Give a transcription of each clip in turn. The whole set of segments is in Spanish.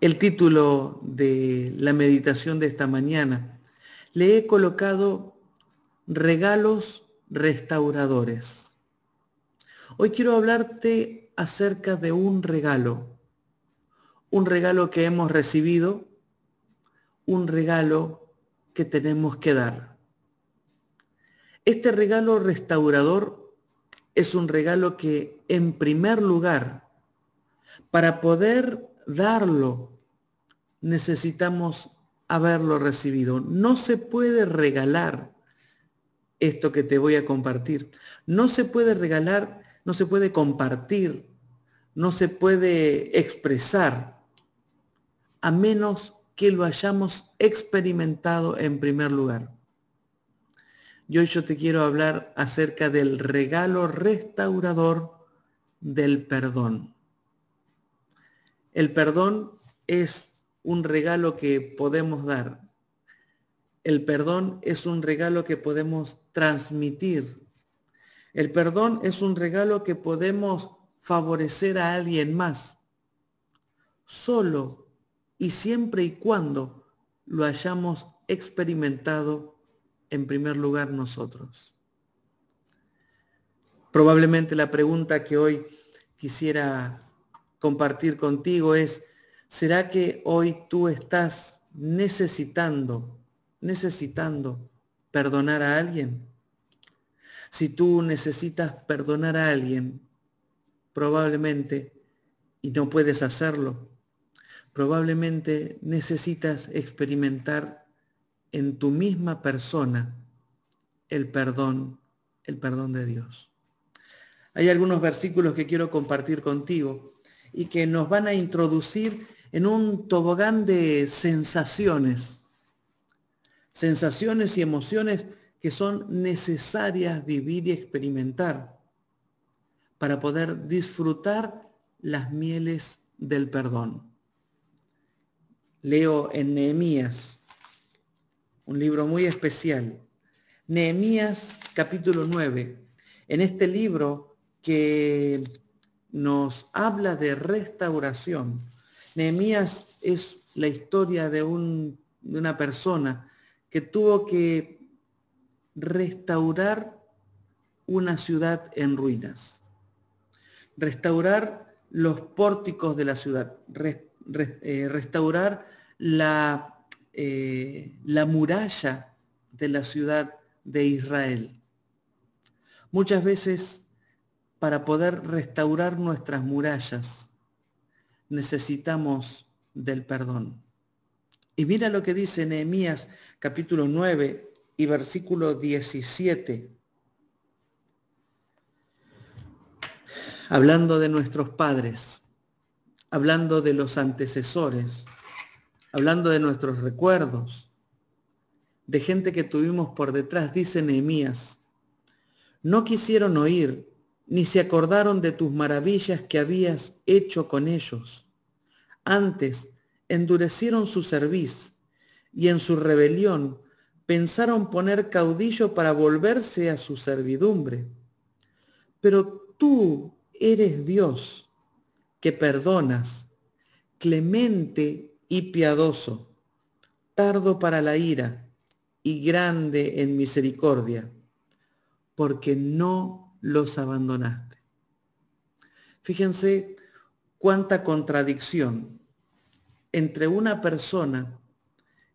el título de la meditación de esta mañana. Le he colocado regalos restauradores. Hoy quiero hablarte acerca de un regalo, un regalo que hemos recibido, un regalo que tenemos que dar. Este regalo restaurador es un regalo que en primer lugar, para poder darlo, necesitamos haberlo recibido. No se puede regalar esto que te voy a compartir. No se puede regalar, no se puede compartir, no se puede expresar a menos que lo hayamos experimentado en primer lugar. Y hoy yo te quiero hablar acerca del regalo restaurador del perdón. El perdón es un regalo que podemos dar. El perdón es un regalo que podemos transmitir. El perdón es un regalo que podemos favorecer a alguien más. Solo y siempre y cuando lo hayamos experimentado en primer lugar nosotros. Probablemente la pregunta que hoy quisiera compartir contigo es, ¿será que hoy tú estás necesitando, necesitando perdonar a alguien? Si tú necesitas perdonar a alguien, probablemente, y no puedes hacerlo, probablemente necesitas experimentar en tu misma persona el perdón, el perdón de Dios. Hay algunos versículos que quiero compartir contigo y que nos van a introducir en un tobogán de sensaciones, sensaciones y emociones que son necesarias vivir y experimentar para poder disfrutar las mieles del perdón. Leo en Nehemías, un libro muy especial. Nehemías capítulo 9. En este libro que nos habla de restauración. Nehemías es la historia de, un, de una persona que tuvo que restaurar una ciudad en ruinas, restaurar los pórticos de la ciudad, eh, restaurar eh, la muralla de la ciudad de Israel. Muchas veces para poder restaurar nuestras murallas, necesitamos del perdón. Y mira lo que dice Nehemías capítulo 9 y versículo 17. Hablando de nuestros padres, hablando de los antecesores, hablando de nuestros recuerdos, de gente que tuvimos por detrás, dice Nehemías, no quisieron oír ni se acordaron de tus maravillas que habías hecho con ellos. Antes endurecieron su cerviz y en su rebelión pensaron poner caudillo para volverse a su servidumbre. Pero tú eres Dios que perdonas, clemente y piadoso, tardo para la ira y grande en misericordia, porque no los abandonaste. Fíjense cuánta contradicción entre una persona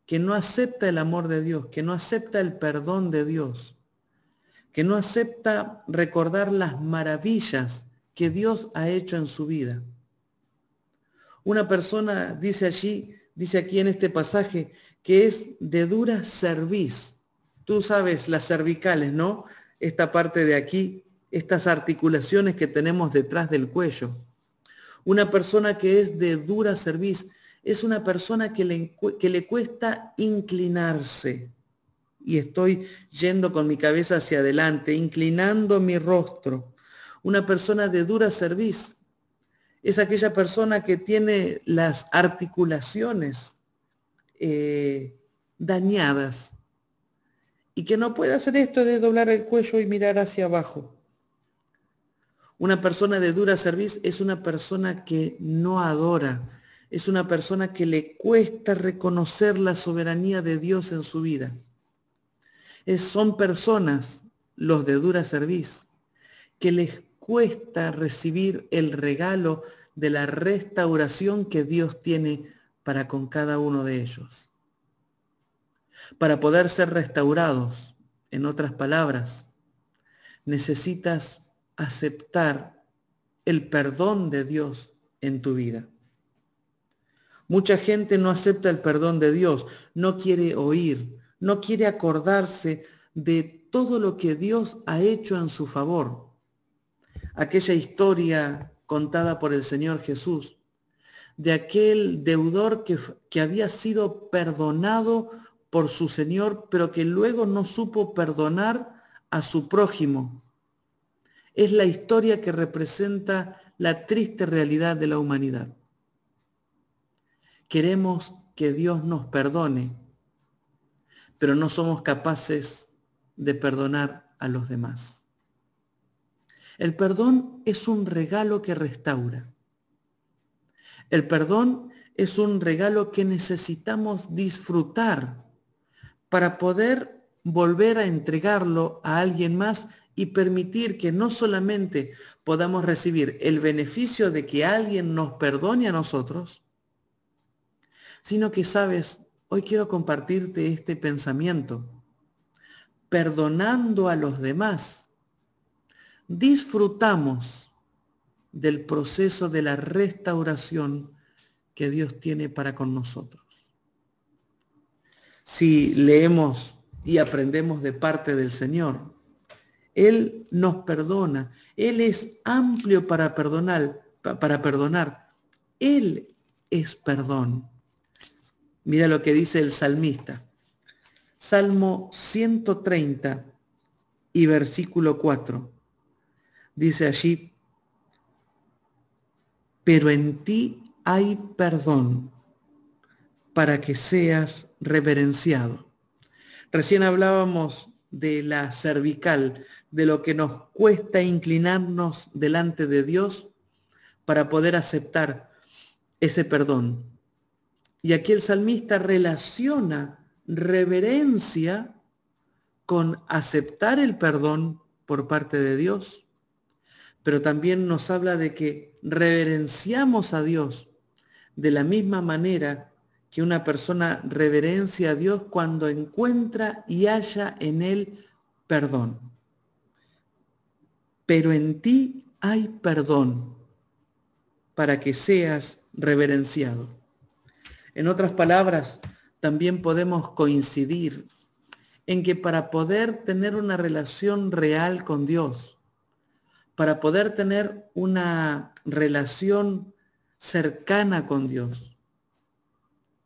que no acepta el amor de Dios, que no acepta el perdón de Dios, que no acepta recordar las maravillas que Dios ha hecho en su vida. Una persona dice allí, dice aquí en este pasaje, que es de dura cerviz. Tú sabes las cervicales, ¿no? Esta parte de aquí, estas articulaciones que tenemos detrás del cuello. Una persona que es de dura cerviz es una persona que le, que le cuesta inclinarse. Y estoy yendo con mi cabeza hacia adelante, inclinando mi rostro. Una persona de dura cerviz es aquella persona que tiene las articulaciones eh, dañadas y que no puede hacer esto de doblar el cuello y mirar hacia abajo. Una persona de dura serviz es una persona que no adora, es una persona que le cuesta reconocer la soberanía de Dios en su vida. Son personas, los de dura cerviz, que les cuesta recibir el regalo de la restauración que Dios tiene para con cada uno de ellos. Para poder ser restaurados, en otras palabras, necesitas aceptar el perdón de Dios en tu vida. Mucha gente no acepta el perdón de Dios, no quiere oír, no quiere acordarse de todo lo que Dios ha hecho en su favor. Aquella historia contada por el Señor Jesús, de aquel deudor que, que había sido perdonado por su Señor, pero que luego no supo perdonar a su prójimo. Es la historia que representa la triste realidad de la humanidad. Queremos que Dios nos perdone, pero no somos capaces de perdonar a los demás. El perdón es un regalo que restaura. El perdón es un regalo que necesitamos disfrutar para poder volver a entregarlo a alguien más y permitir que no solamente podamos recibir el beneficio de que alguien nos perdone a nosotros, sino que sabes, hoy quiero compartirte este pensamiento. Perdonando a los demás, disfrutamos del proceso de la restauración que Dios tiene para con nosotros. Si leemos y aprendemos de parte del Señor, él nos perdona. Él es amplio para perdonar, para perdonar. Él es perdón. Mira lo que dice el salmista. Salmo 130 y versículo 4. Dice allí, pero en ti hay perdón para que seas reverenciado. Recién hablábamos de la cervical, de lo que nos cuesta inclinarnos delante de Dios para poder aceptar ese perdón. Y aquí el salmista relaciona reverencia con aceptar el perdón por parte de Dios, pero también nos habla de que reverenciamos a Dios de la misma manera que una persona reverencia a Dios cuando encuentra y halla en él perdón pero en ti hay perdón para que seas reverenciado. En otras palabras, también podemos coincidir en que para poder tener una relación real con Dios, para poder tener una relación cercana con Dios,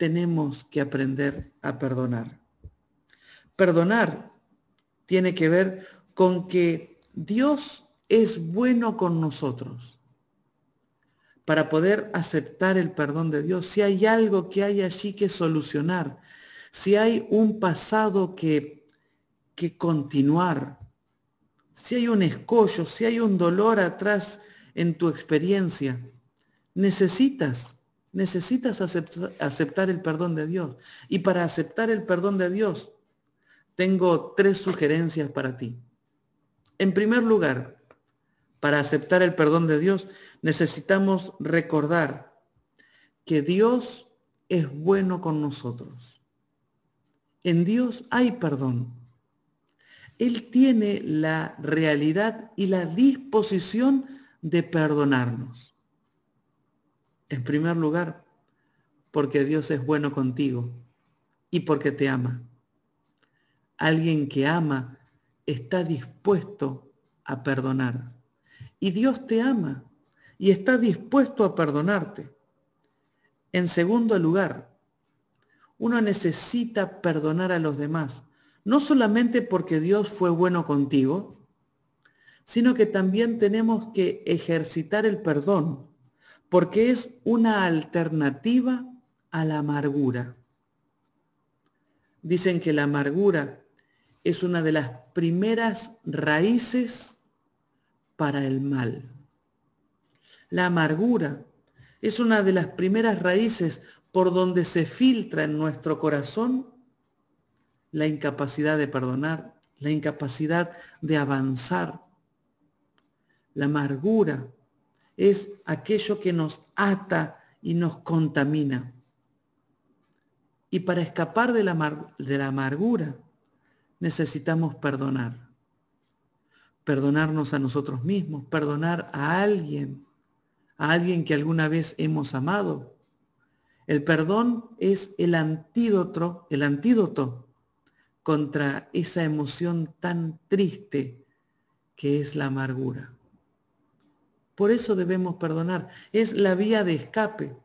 tenemos que aprender a perdonar. Perdonar tiene que ver con que Dios es bueno con nosotros para poder aceptar el perdón de Dios. Si hay algo que hay allí que solucionar, si hay un pasado que, que continuar, si hay un escollo, si hay un dolor atrás en tu experiencia, necesitas, necesitas aceptar, el perdón de Dios. Y para aceptar el perdón de Dios, tengo tres sugerencias para ti. En primer lugar, para aceptar el perdón de Dios, necesitamos recordar que Dios es bueno con nosotros. En Dios hay perdón. Él tiene la realidad y la disposición de perdonarnos. En primer lugar, porque Dios es bueno contigo y porque te ama. Alguien que ama está dispuesto a perdonar. Y Dios te ama y está dispuesto a perdonarte. En segundo lugar, uno necesita perdonar a los demás, no solamente porque Dios fue bueno contigo, sino que también tenemos que ejercitar el perdón, porque es una alternativa a la amargura. Dicen que la amargura es una de las primeras raíces para el mal. La amargura Es una de las primeras raíces por donde se filtra en nuestro corazón la incapacidad de perdonar, la incapacidad de avanzar. La amargura es aquello que nos ata y nos contamina. Y para escapar de la, de la amargura necesitamos perdonar. Perdonarnos a nosotros mismos, perdonar a alguien, a alguien que alguna vez hemos amado. El perdón es el antídoto, el antídoto contra esa emoción tan triste que es la amargura. Por eso debemos perdonar. Es la vía de escape.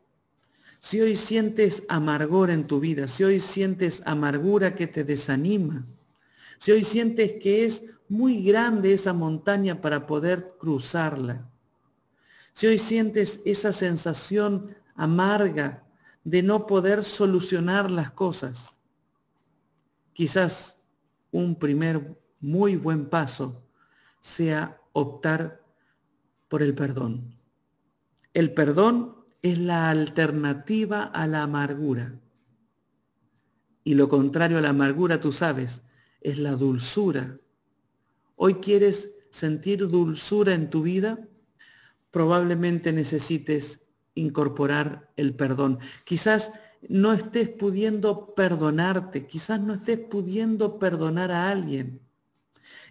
Si hoy sientes amargor en tu vida, si hoy sientes amargura que te desanima, si hoy sientes que es muy grande esa montaña para poder cruzarla, si hoy sientes esa sensación amarga de no poder solucionar las cosas, quizás un primer muy buen paso sea optar por el perdón. El perdón es la alternativa a la amargura. Y lo contrario a la amargura, tú sabes, es la dulzura. Hoy quieres sentir dulzura en tu vida, probablemente necesites incorporar el perdón. Quizás no estés pudiendo perdonarte, quizás no estés pudiendo perdonar a alguien.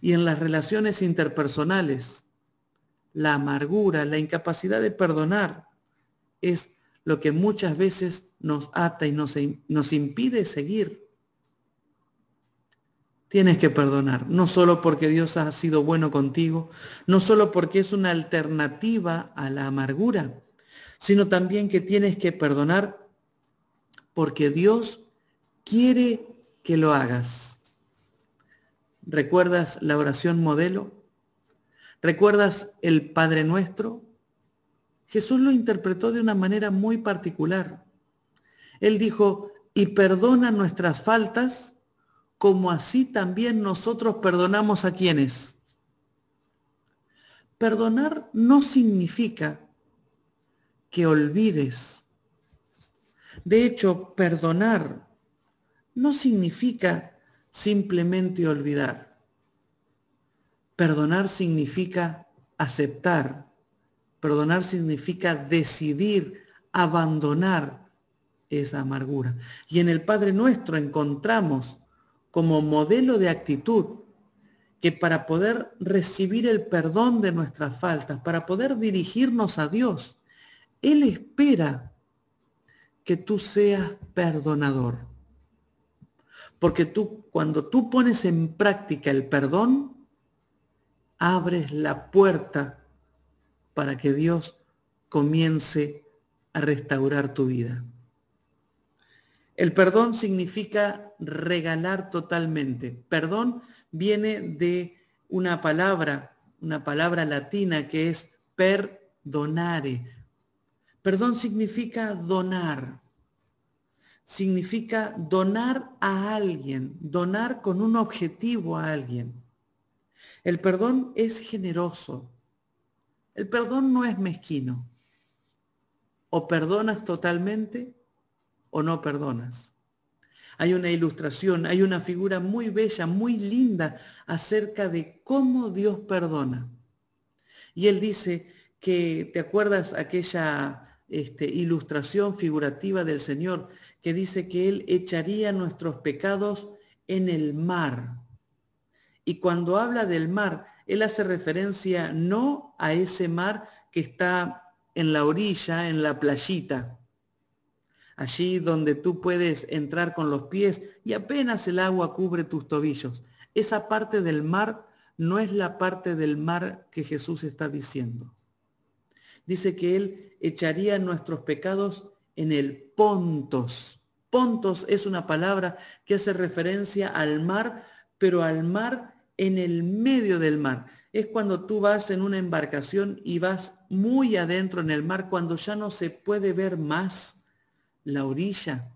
Y en las relaciones interpersonales, la amargura, la incapacidad de perdonar es lo que muchas veces nos ata y nos, nos impide seguir. Tienes que perdonar, no solo porque Dios ha sido bueno contigo, no solo porque es una alternativa a la amargura, sino también que tienes que perdonar porque Dios quiere que lo hagas. ¿Recuerdas la oración modelo? ¿Recuerdas el Padre Nuestro? Jesús lo interpretó de una manera muy particular. Él dijo, y perdona nuestras faltas como así también nosotros perdonamos a quienes. Perdonar no significa que olvides. De hecho, perdonar no significa simplemente olvidar. Perdonar significa aceptar. Perdonar significa decidir abandonar esa amargura. Y en el Padre Nuestro encontramos como modelo de actitud que para poder recibir el perdón de nuestras faltas, para poder dirigirnos a Dios, Él espera que tú seas perdonador. Porque tú, cuando tú pones en práctica el perdón, abres la puerta para que Dios comience a restaurar tu vida. El perdón significa regalar totalmente. Perdón viene de una palabra, una palabra latina que es perdonare. Perdón significa donar. Significa donar a alguien, donar con un objetivo a alguien. El perdón es generoso. El perdón no es mezquino. O perdonas totalmente o no perdonas. Hay una ilustración, hay una figura muy bella, muy linda acerca de cómo Dios perdona. Y él dice que, ¿te acuerdas aquella este, ilustración figurativa del Señor que dice que Él echaría nuestros pecados en el mar? Y cuando habla del mar, Él hace referencia no a ese mar que está en la orilla, en la playita, allí donde tú puedes entrar con los pies y apenas el agua cubre tus tobillos. Esa parte del mar no es la parte del mar que Jesús está diciendo. Dice que Él echaría nuestros pecados en el pontos. Pontos es una palabra que hace referencia al mar, pero al mar en el medio del mar. Es cuando tú vas en una embarcación y vas muy adentro en el mar, cuando ya no se puede ver más la orilla.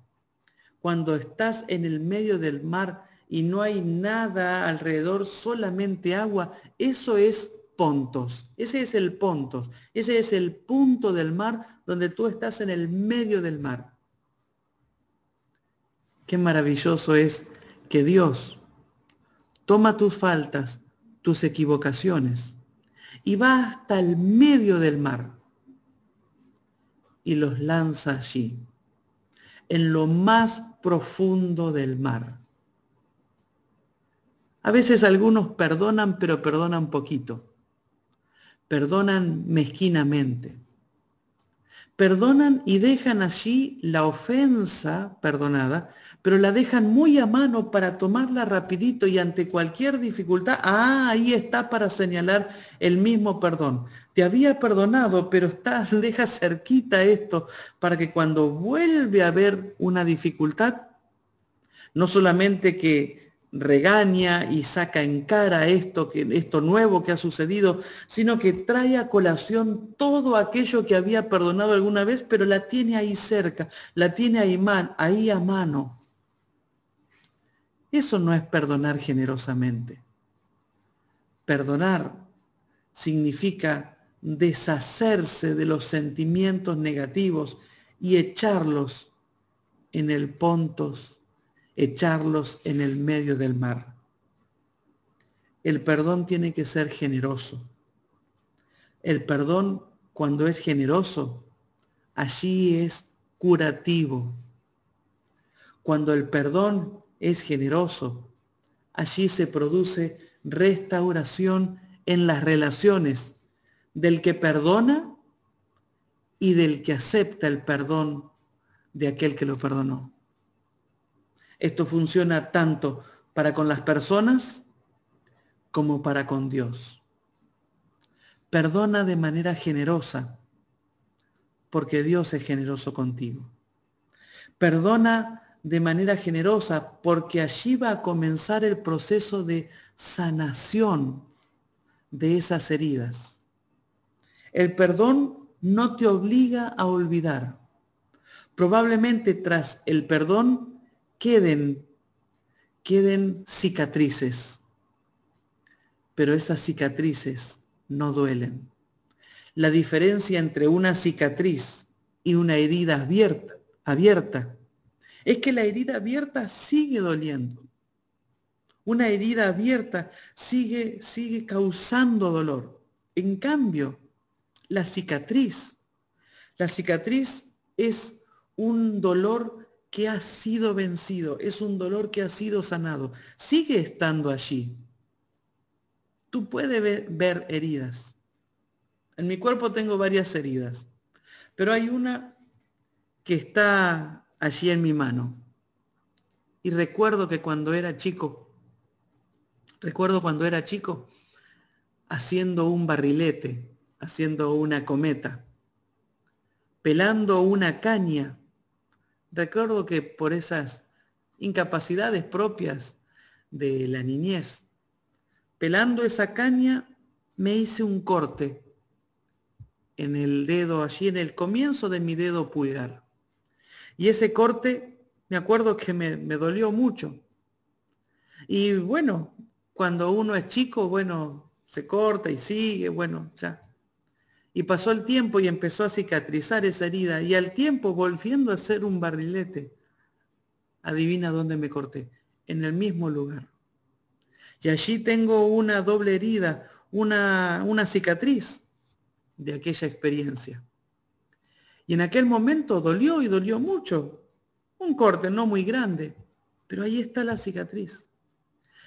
Cuando estás en el medio del mar y no hay nada alrededor, solamente agua, eso es Pontos. Ese es el Pontos. Ese es el punto del mar donde tú estás en el medio del mar. Qué maravilloso es que Dios toma tus faltas, tus equivocaciones, y va hasta el medio del mar y los lanza allí, en lo más profundo del mar. A veces algunos perdonan, pero perdonan poquito. Perdonan mezquinamente. Perdonan y dejan allí la ofensa perdonada, pero la dejan muy a mano para tomarla rapidito y ante cualquier dificultad, ah, ahí está para señalar el mismo perdón. Te había perdonado, pero está, deja cerquita esto para que cuando vuelve a haber una dificultad, no solamente que regaña y saca en cara esto, que, esto nuevo que ha sucedido, sino que trae a colación todo aquello que había perdonado alguna vez, pero la tiene ahí cerca, la tiene ahí, man, ahí a mano. Eso no es perdonar generosamente. Perdonar significa deshacerse de los sentimientos negativos y echarlos en el pontos, echarlos en el medio del mar. El perdón tiene que ser generoso. El perdón, cuando es generoso, allí es curativo. Cuando el perdón es generoso, allí se produce restauración en las relaciones del que perdona y del que acepta el perdón de aquel que lo perdonó. Esto funciona tanto para con las personas como para con Dios. Perdona de manera generosa, porque Dios es generoso contigo. Perdona de manera generosa, porque allí va a comenzar el proceso de sanación de esas heridas. El perdón no te obliga a olvidar. Probablemente tras el perdón queden, queden cicatrices, pero esas cicatrices no duelen. La diferencia entre una cicatriz y una herida abierta, abierta es que la herida abierta sigue doliendo. Una herida abierta sigue, sigue causando dolor. En cambio, la cicatriz. La cicatriz es un dolor que ha sido vencido, es un dolor que ha sido sanado. Sigue estando allí. Tú puedes ver, heridas. En mi cuerpo tengo varias heridas, pero hay una que está allí en mi mano. Y recuerdo que cuando era chico, recuerdo cuando era chico, haciendo un barrilete, haciendo una cometa, pelando una caña. Recuerdo que por esas incapacidades propias de la niñez, pelando esa caña me hice un corte en el dedo, allí en el comienzo de mi dedo pulgar. Y ese corte, me acuerdo que me, dolió mucho. Y bueno, cuando uno es chico, bueno, se corta y sigue, bueno, ya y pasó el tiempo y empezó a cicatrizar esa herida. Y al tiempo, volviendo a ser un barrilete, adivina dónde me corté. En el mismo lugar. Y allí tengo una doble herida, una, una cicatriz de aquella experiencia. Y en aquel momento dolió y dolió mucho. Un corte no muy grande, pero ahí está la cicatriz.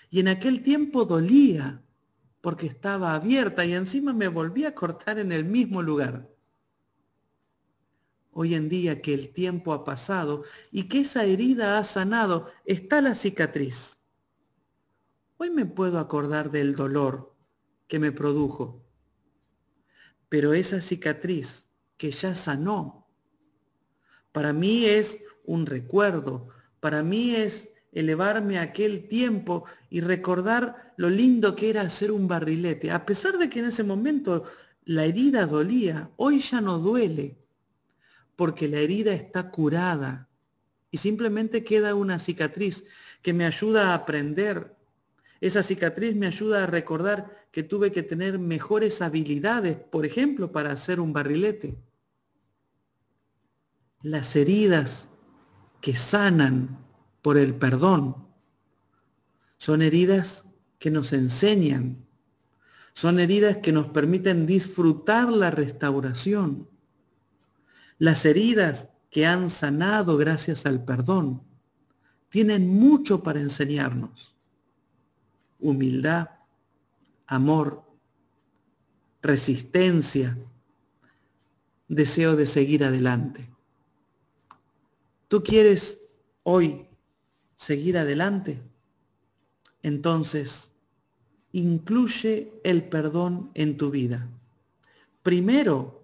Y en aquel tiempo dolía, porque estaba abierta y encima me volví a cortar en el mismo lugar. Hoy en día que el tiempo ha pasado y que esa herida ha sanado, está la cicatriz. Hoy me puedo acordar del dolor que me produjo, pero esa cicatriz que ya sanó, para mí es un recuerdo, para mí es elevarme a aquel tiempo y recordar lo lindo que era hacer un barrilete. A pesar de que en ese momento la herida dolía, hoy ya no duele, porque la herida está curada y simplemente queda una cicatriz que me ayuda a aprender. Esa cicatriz me ayuda a recordar que tuve que tener mejores habilidades, por ejemplo, para hacer un barrilete. las heridas que sanan por el perdón son heridas que nos enseñan, son heridas que nos permiten disfrutar la restauración. Las heridas que han sanado gracias al perdón tienen mucho para enseñarnos. Humildad, amor, resistencia, deseo de seguir adelante. ¿Tú quieres hoy seguir adelante? Entonces, incluye el perdón en tu vida. Primero,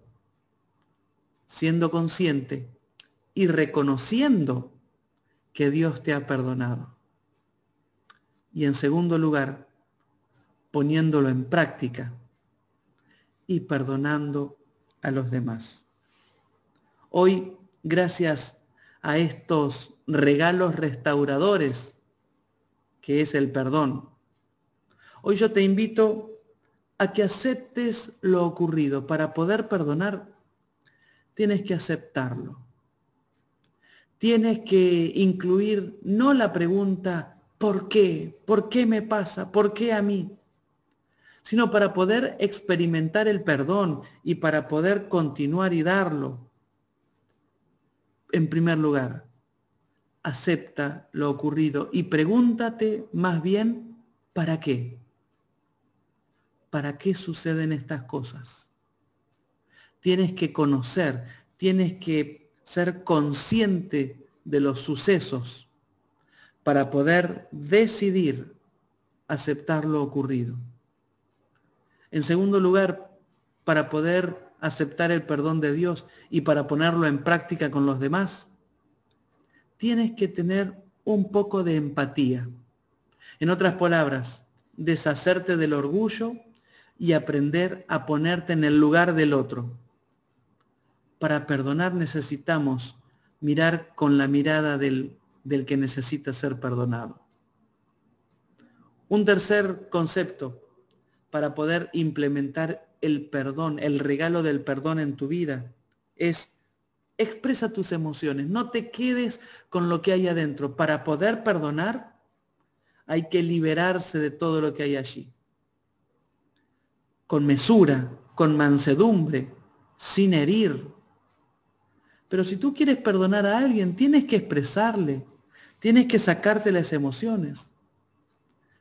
siendo consciente y reconociendo que Dios te ha perdonado. Y en segundo lugar, poniéndolo en práctica y perdonando a los demás. Hoy, gracias a estos regalos restauradores que es el perdón, hoy yo te invito a que aceptes lo ocurrido. Para poder perdonar, tienes que aceptarlo. Tienes que incluir no la pregunta, ¿por qué? ¿Por qué me pasa? ¿Por qué a mí? sino para poder experimentar el perdón y para poder continuar y darlo. En primer lugar, acepta lo ocurrido y pregúntate más bien, ¿para qué? ¿Para qué suceden estas cosas? Tienes que conocer, tienes que ser consciente de los sucesos para poder decidir aceptar lo ocurrido. En segundo lugar, para poder aceptar el perdón de Dios y para ponerlo en práctica con los demás, tienes que tener un poco de empatía. En otras palabras, deshacerte del orgullo y aprender a ponerte en el lugar del otro. Para perdonar necesitamos mirar con la mirada del, del que necesita ser perdonado. Un tercer concepto para poder implementar el perdón, el regalo del perdón en tu vida, es expresa tus emociones, no te quedes con lo que hay adentro. Para poder perdonar hay que liberarse de todo lo que hay allí. Con mesura, con mansedumbre, sin herir. Pero si tú quieres perdonar a alguien, tienes que expresarle, tienes que sacarte las emociones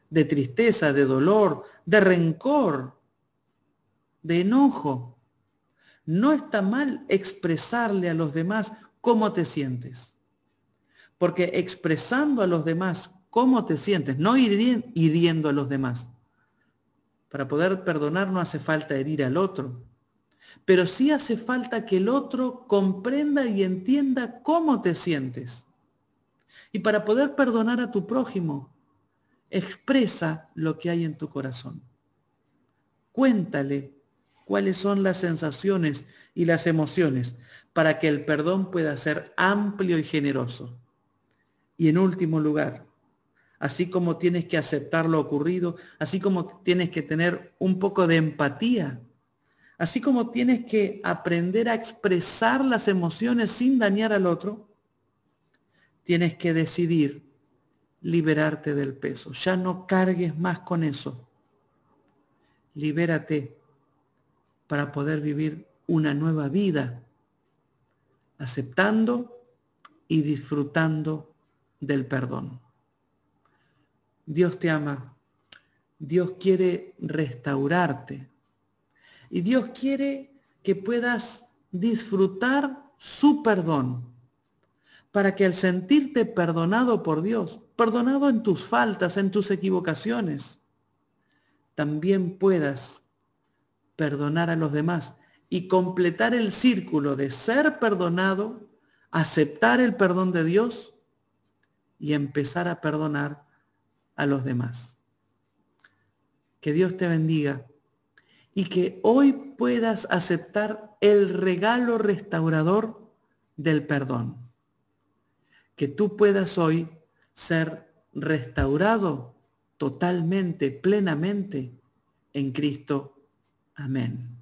de tristeza, de dolor, de rencor, de enojo. No está mal expresarle a los demás cómo te sientes. Porque expresando a los demás cómo te sientes, no hiriendo a los demás. Para poder perdonar no hace falta herir al otro, pero sí hace falta que el otro comprenda y entienda cómo te sientes. Y para poder perdonar a tu prójimo, expresa lo que hay en tu corazón. Cuéntale cuáles son las sensaciones y las emociones para que el perdón pueda ser amplio y generoso. Y en último lugar, así como tienes que aceptar lo ocurrido, así como tienes que tener un poco de empatía, así como tienes que aprender a expresar las emociones sin dañar al otro, tienes que decidir liberarte del peso. Ya no cargues más con eso. Libérate para poder vivir una nueva vida, aceptando y disfrutando del perdón. Dios te ama. Dios quiere restaurarte. Y Dios quiere que puedas disfrutar su perdón para que al sentirte perdonado por Dios, perdonado en tus faltas, en tus equivocaciones, también puedas perdonar a los demás y completar el círculo de ser perdonado, aceptar el perdón de Dios y empezar a perdonar a los demás. Que Dios te bendiga y que hoy puedas aceptar el regalo restaurador del perdón. Que tú puedas hoy ser restaurado totalmente, plenamente en Cristo. Amén.